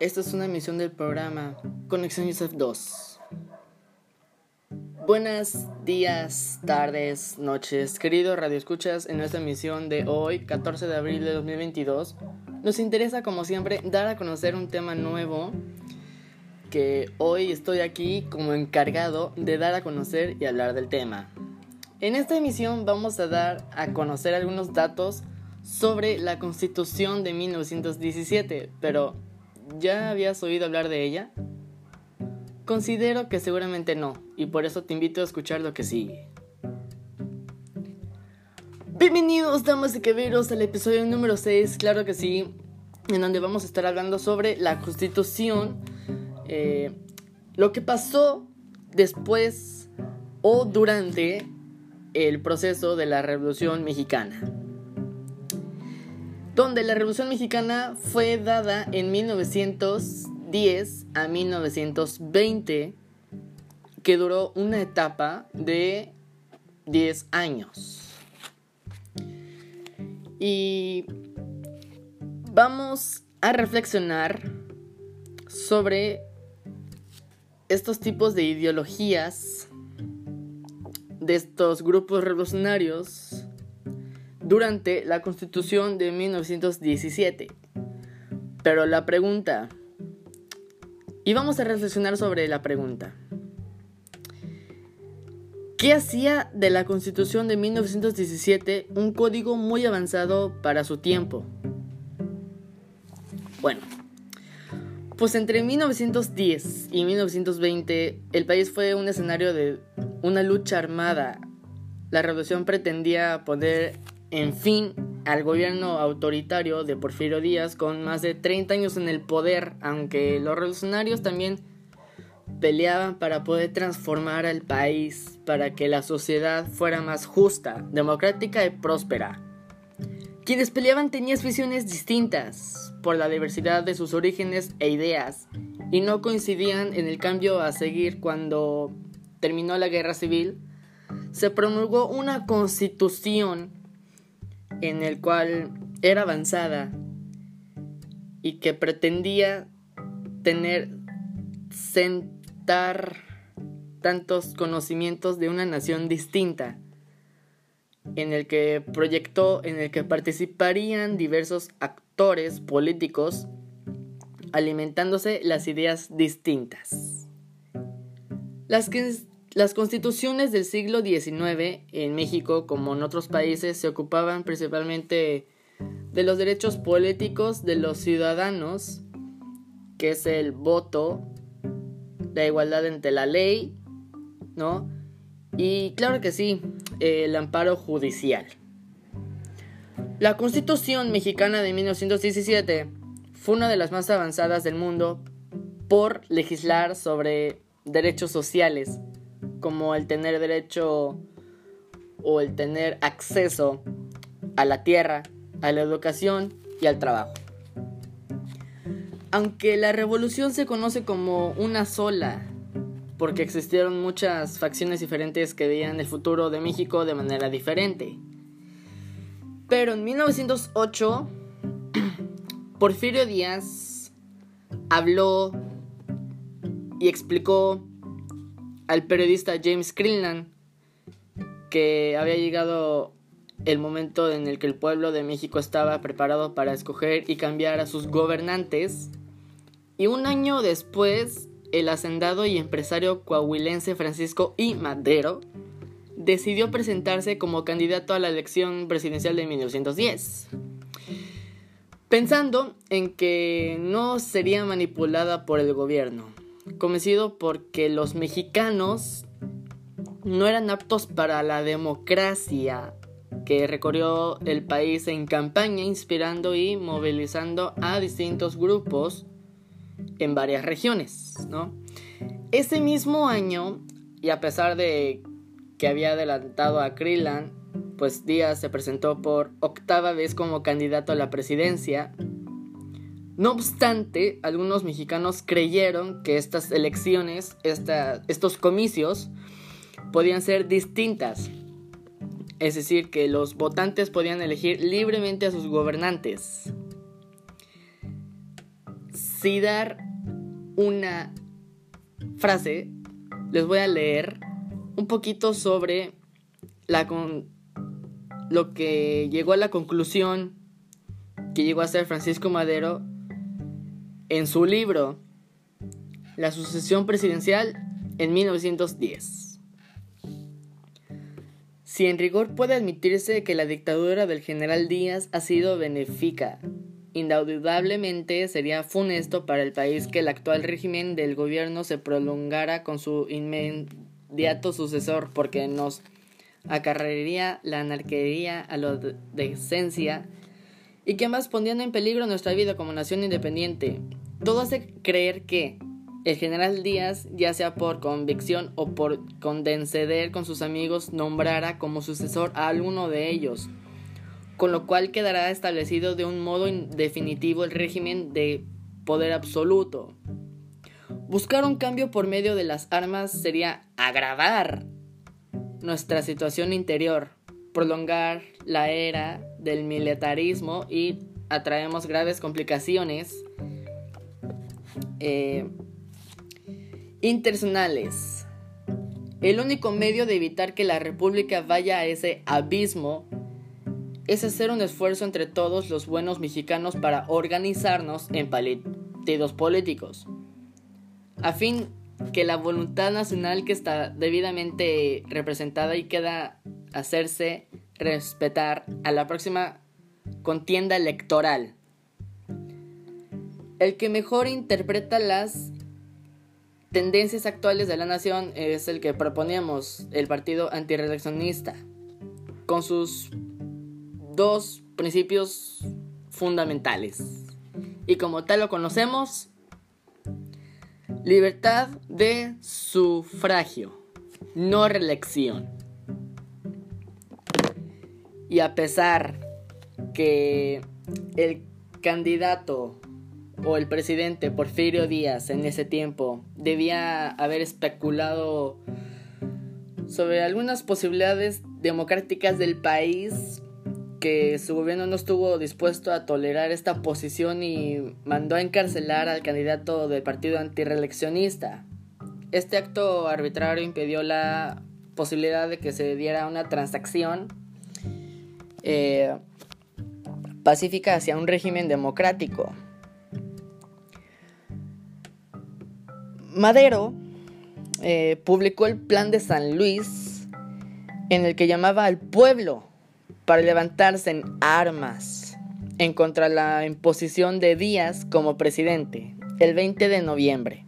Esta es una emisión del programa Conexión Yusef 2. Buenos días, tardes, noches, queridos radioescuchas. En esta emisión de hoy, 14 de abril de 2022, nos interesa, como siempre, dar a conocer un tema nuevo que hoy estoy aquí como encargado de dar a conocer y hablar del tema. En esta emisión vamos a dar a conocer algunos datos sobre la Constitución de 1917, pero ¿ya habías oído hablar de ella? Considero que seguramente no, y por eso te invito a escuchar lo que sigue. Bienvenidos, damas y caballeros, al episodio número 6, claro que sí, en donde vamos a estar hablando sobre la Constitución, eh, lo que pasó después o durante el proceso de la Revolución Mexicana donde la Revolución Mexicana fue dada en 1910 a 1920, que duró una etapa de 10 años. Y vamos a reflexionar sobre estos tipos de ideologías de estos grupos revolucionarios durante la Constitución de 1917. Pero la pregunta, y vamos a reflexionar sobre la pregunta, ¿qué hacía de la Constitución de 1917 un código muy avanzado para su tiempo? Bueno, pues entre 1910 y 1920 el país fue un escenario de una lucha armada. La revolución pretendía poner en fin al gobierno autoritario de Porfirio Díaz con más de 30 años en el poder, aunque los revolucionarios también peleaban para poder transformar al país, para que la sociedad fuera más justa, democrática y próspera. Quienes peleaban tenían visiones distintas por la diversidad de sus orígenes e ideas y no coincidían en el cambio a seguir cuando terminó la guerra civil. Se promulgó una constitución en el cual era avanzada y que pretendía tener, sentar tantos conocimientos de una nación distinta, en el que proyectó, en el que participarían diversos actores políticos alimentándose las ideas distintas. Las que las constituciones del siglo XIX en México, como en otros países, se ocupaban principalmente de los derechos políticos de los ciudadanos, que es el voto, la igualdad entre la ley, ¿no? Y claro que sí, el amparo judicial. La Constitución mexicana de 1917 fue una de las más avanzadas del mundo por legislar sobre derechos sociales como el tener derecho o el tener acceso a la tierra, a la educación y al trabajo. Aunque la revolución se conoce como una sola, porque existieron muchas facciones diferentes que veían el futuro de México de manera diferente. Pero en 1908, Porfirio Díaz habló y explicó al periodista James Crillan que había llegado el momento en el que el pueblo de México estaba preparado para escoger y cambiar a sus gobernantes. Y un año después, el hacendado y empresario coahuilense Francisco I. Madero decidió presentarse como candidato a la elección presidencial de 1910. Pensando en que no sería manipulada por el gobierno, convencido porque los mexicanos no eran aptos para la democracia que recorrió el país en campaña inspirando y movilizando a distintos grupos en varias regiones, ¿no? Ese mismo año, y a pesar de que había adelantado a Krillan, pues Díaz se presentó por octava vez como candidato a la presidencia no obstante, algunos mexicanos creyeron que estas elecciones, estos comicios, podían ser distintas. Es decir, que los votantes podían elegir libremente a sus gobernantes. si dar una frase, les voy a leer un poquito sobre la con lo que llegó a la conclusión que llegó a ser Francisco Madero en su libro La sucesión presidencial en 1910. Si en rigor puede admitirse que la dictadura del general Díaz ha sido benéfica, indudablemente sería funesto para el país que el actual régimen del gobierno se prolongara con su inmediato sucesor, porque nos acarrearía la anarquía a la decencia y que más poniendo en peligro nuestra vida como nación independiente. Todo hace creer que el general Díaz, ya sea por convicción o por condenseder con sus amigos, nombrara como sucesor a alguno de ellos, con lo cual quedará establecido de un modo definitivo el régimen de poder absoluto. Buscar un cambio por medio de las armas sería agravar nuestra situación interior, prolongar la era del militarismo y atraemos graves complicaciones eh, internacionales. El único medio de evitar que la República vaya a ese abismo es hacer un esfuerzo entre todos los buenos mexicanos para organizarnos en partidos políticos, a fin que la voluntad nacional que está debidamente representada y queda hacerse respetar a la próxima contienda electoral. El que mejor interpreta las tendencias actuales de la nación es el que proponíamos, el partido antireeleccionista, con sus dos principios fundamentales. Y como tal lo conocemos, Libertad de sufragio, no reelección. Y a pesar que el candidato o el presidente Porfirio Díaz en ese tiempo debía haber especulado sobre algunas posibilidades democráticas del país que su gobierno no estuvo dispuesto a tolerar esta posición y mandó a encarcelar al candidato del partido antireeleccionista. Este acto arbitrario impidió la posibilidad de que se diera una transacción eh, pacífica hacia un régimen democrático. Madero eh, publicó el Plan de San Luis en el que llamaba al pueblo para levantarse en armas en contra de la imposición de Díaz como presidente el 20 de noviembre.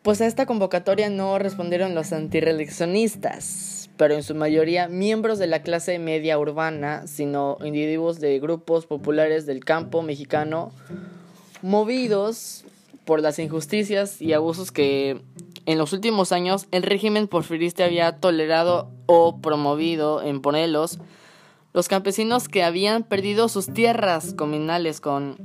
Pues a esta convocatoria no respondieron los antireeleccionistas, pero en su mayoría miembros de la clase media urbana, sino individuos de grupos populares del campo mexicano movidos por las injusticias y abusos que en los últimos años, el régimen porfirista había tolerado o promovido en Ponelos los campesinos que habían perdido sus tierras comunales con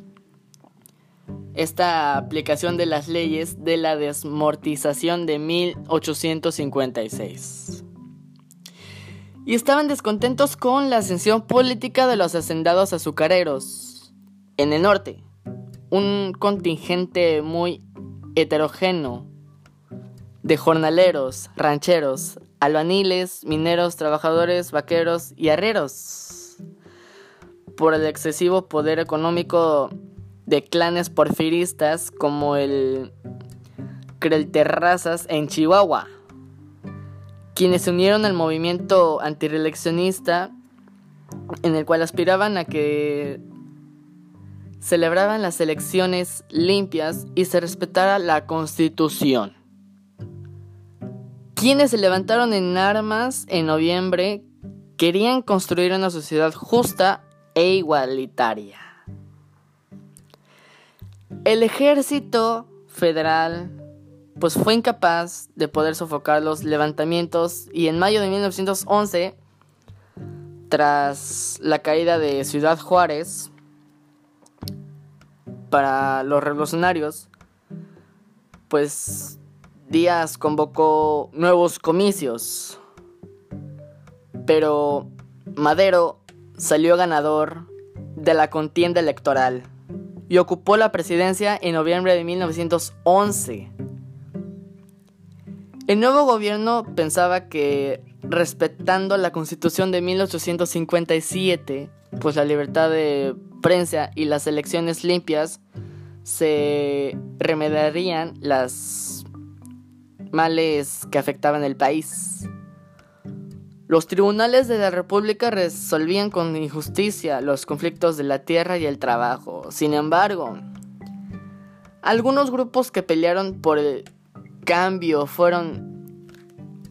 esta aplicación de las leyes de la desmortización de 1856. Y estaban descontentos con la ascensión política de los hacendados azucareros. En el norte, un contingente muy heterogéneo de jornaleros, rancheros, albaniles, mineros, trabajadores, vaqueros y herreros, por el excesivo poder económico de clanes porfiristas como el Crelterrazas en Chihuahua, quienes se unieron al movimiento antireeleccionista en el cual aspiraban a que celebraban las elecciones limpias y se respetara la constitución quienes se levantaron en armas en noviembre querían construir una sociedad justa e igualitaria. El ejército federal pues fue incapaz de poder sofocar los levantamientos y en mayo de 1911 tras la caída de Ciudad Juárez para los revolucionarios pues Díaz convocó nuevos comicios, pero Madero salió ganador de la contienda electoral y ocupó la presidencia en noviembre de 1911. El nuevo gobierno pensaba que respetando la constitución de 1857, pues la libertad de prensa y las elecciones limpias se remediarían las males que afectaban el país. Los tribunales de la República resolvían con injusticia los conflictos de la tierra y el trabajo. Sin embargo, algunos grupos que pelearon por el cambio fueron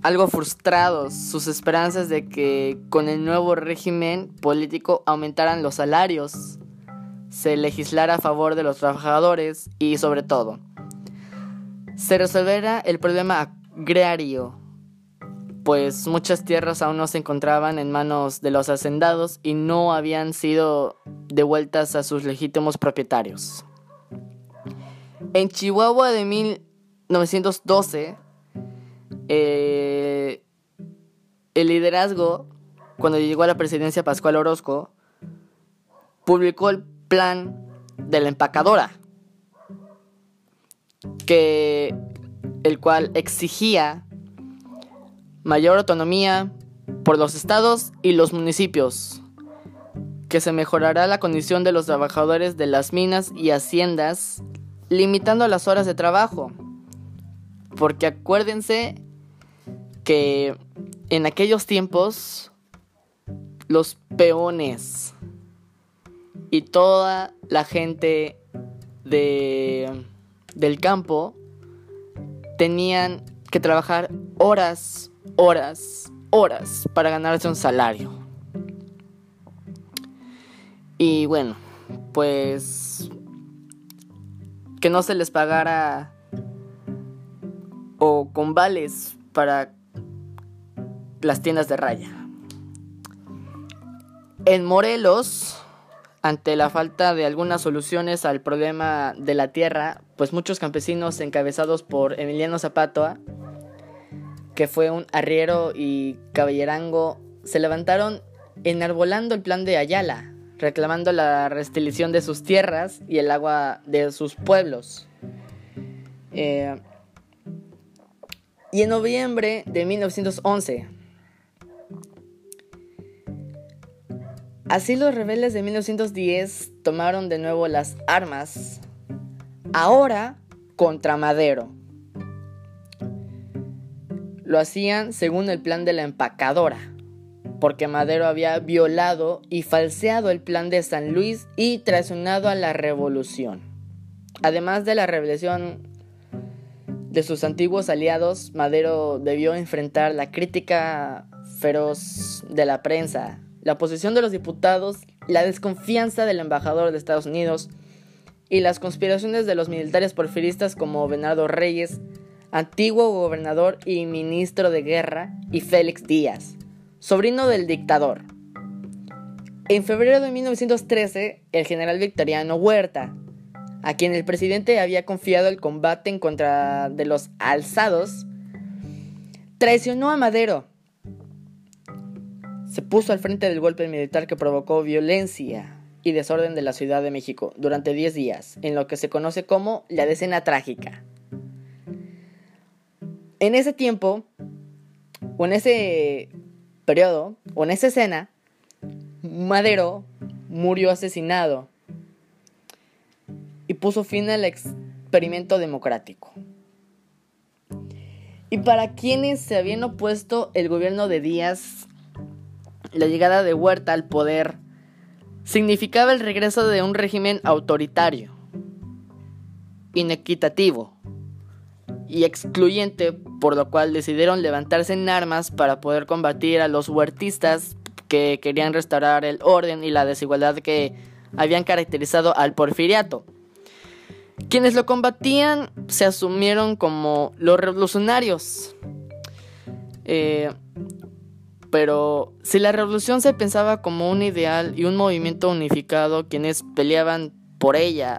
algo frustrados. Sus esperanzas de que con el nuevo régimen político aumentaran los salarios, se legislara a favor de los trabajadores y sobre todo, se resolviera el problema agrario pues muchas tierras aún no se encontraban en manos de los hacendados y no habían sido devueltas a sus legítimos propietarios. En Chihuahua de 1912, eh, el liderazgo, cuando llegó a la presidencia Pascual Orozco, publicó el plan de la empacadora, que, el cual exigía mayor autonomía por los estados y los municipios, que se mejorará la condición de los trabajadores de las minas y haciendas, limitando las horas de trabajo. Porque acuérdense que en aquellos tiempos los peones y toda la gente de, del campo tenían que trabajar horas horas, horas para ganarse un salario. Y bueno, pues que no se les pagara o con vales para las tiendas de raya. En Morelos, ante la falta de algunas soluciones al problema de la tierra, pues muchos campesinos encabezados por Emiliano Zapata que fue un arriero y caballerango, se levantaron enarbolando el plan de Ayala, reclamando la restitución de sus tierras y el agua de sus pueblos. Eh, y en noviembre de 1911, así los rebeldes de 1910 tomaron de nuevo las armas, ahora contra Madero. Lo hacían según el plan de la empacadora, porque Madero había violado y falseado el plan de San Luis y traicionado a la revolución. Además de la rebelión de sus antiguos aliados, Madero debió enfrentar la crítica feroz de la prensa, la oposición de los diputados, la desconfianza del embajador de Estados Unidos y las conspiraciones de los militares porfiristas como Bernardo Reyes, antiguo gobernador y ministro de guerra, y Félix Díaz, sobrino del dictador. En febrero de 1913, el general Victoriano Huerta, a quien el presidente había confiado el combate en contra de los alzados, traicionó a Madero. Se puso al frente del golpe militar que provocó violencia y desorden de la Ciudad de México durante 10 días, en lo que se conoce como la decena trágica. En ese tiempo, o en ese periodo, o en esa escena, Madero murió asesinado y puso fin al experimento democrático. Y para quienes se habían opuesto el gobierno de Díaz, la llegada de Huerta al poder significaba el regreso de un régimen autoritario, inequitativo y excluyente por lo cual decidieron levantarse en armas para poder combatir a los huertistas que querían restaurar el orden y la desigualdad que habían caracterizado al porfiriato. Quienes lo combatían se asumieron como los revolucionarios. Eh, pero si la revolución se pensaba como un ideal y un movimiento unificado, quienes peleaban por ella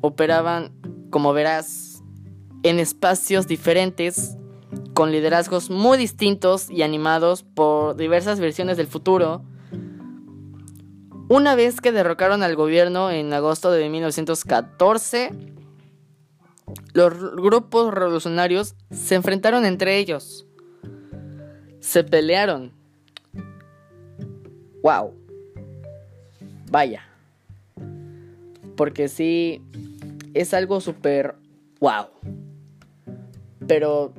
operaban, como verás, en espacios diferentes con liderazgos muy distintos y animados por diversas versiones del futuro, Una vez que derrocaron al gobierno en agosto de 1914, los grupos revolucionarios se enfrentaron entre ellos. Se pelearon. ¡Wow! Vaya. Porque sí, es algo súper wow. Pero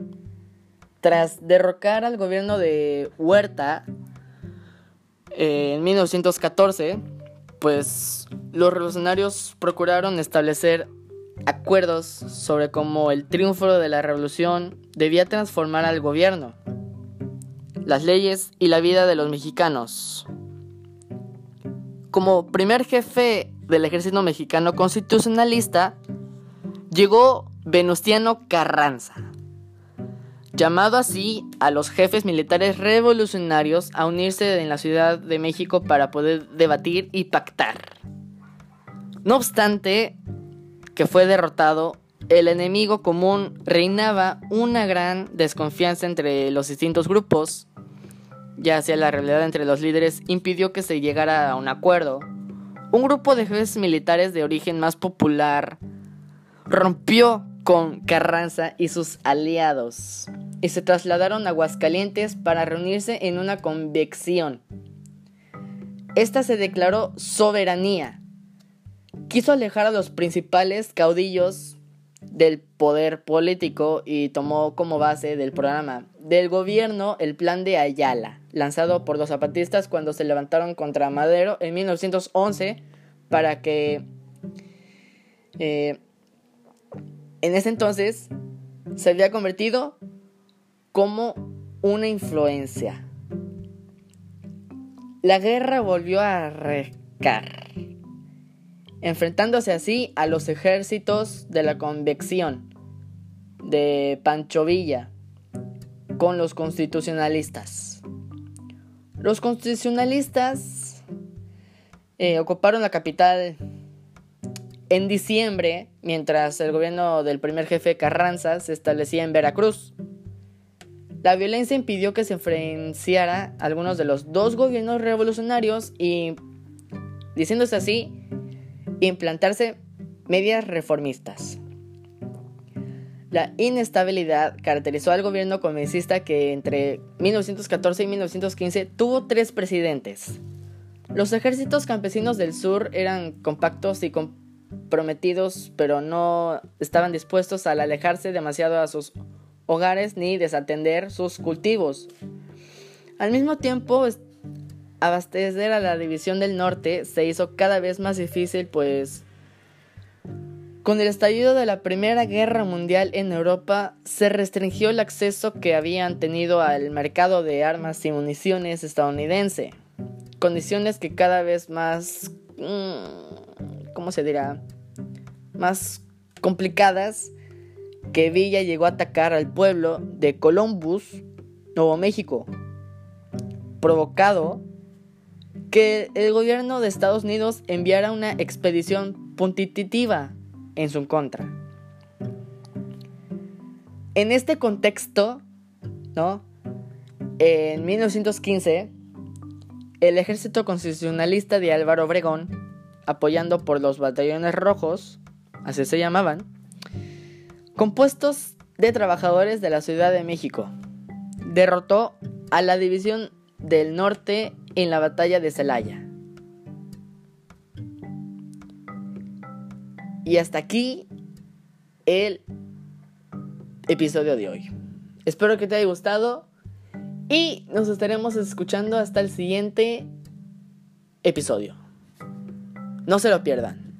tras derrocar al gobierno de Huerta eh, en 1914, pues los revolucionarios procuraron establecer acuerdos sobre cómo el triunfo de la revolución debía transformar al gobierno, las leyes y la vida de los mexicanos. Como primer jefe del ejército mexicano constitucionalista, llegó Venustiano Carranza, llamado así a los jefes militares revolucionarios a unirse en la Ciudad de México para poder debatir y pactar. No obstante, que fue derrotado, el enemigo común reinaba una gran desconfianza entre los distintos grupos, ya sea la realidad entre los líderes impidió que se llegara a un acuerdo. Un grupo de jefes militares de origen más popular rompió con Carranza y sus aliados y se trasladaron a Aguascalientes para reunirse en una convección. Esta se declaró soberanía. Quiso alejar a los principales caudillos del poder político y tomó como base del programa del gobierno el plan de Ayala, lanzado por los zapatistas cuando se levantaron contra Madero en 1911 para que eh, en ese entonces se había convertido como una influencia. La guerra volvió a recar, enfrentándose así a los ejércitos de la convección de Pancho Villa con los constitucionalistas. Los constitucionalistas eh, ocuparon la capital en diciembre, mientras el gobierno del primer jefe Carranza se establecía en Veracruz. La violencia impidió que se enfrenciara algunos de los dos gobiernos revolucionarios y, diciéndose así, implantarse medias reformistas. La inestabilidad caracterizó al gobierno convencista que entre 1914 y 1915 tuvo tres presidentes. Los ejércitos campesinos del sur eran compactos y comprometidos, pero no estaban dispuestos a alejarse demasiado a sus hogares ni desatender sus cultivos. Al mismo tiempo, abastecer a la división del norte se hizo cada vez más difícil, pues con el estallido de la Primera Guerra Mundial en Europa se restringió el acceso que habían tenido al mercado de armas y municiones estadounidense, condiciones que cada vez más, mm, ¿cómo se dirá? Más complicadas que Villa llegó a atacar al pueblo de Columbus, Nuevo México, provocado que el gobierno de Estados Unidos enviara una expedición puntitiva en su contra. En este contexto, ¿no? En 1915, el ejército constitucionalista de Álvaro Obregón, apoyando por los batallones rojos, así se llamaban, compuestos de trabajadores de la Ciudad de México. Derrotó a la División del Norte en la batalla de Celaya. Y hasta aquí el episodio de hoy. Espero que te haya gustado y nos estaremos escuchando hasta el siguiente episodio. No se lo pierdan.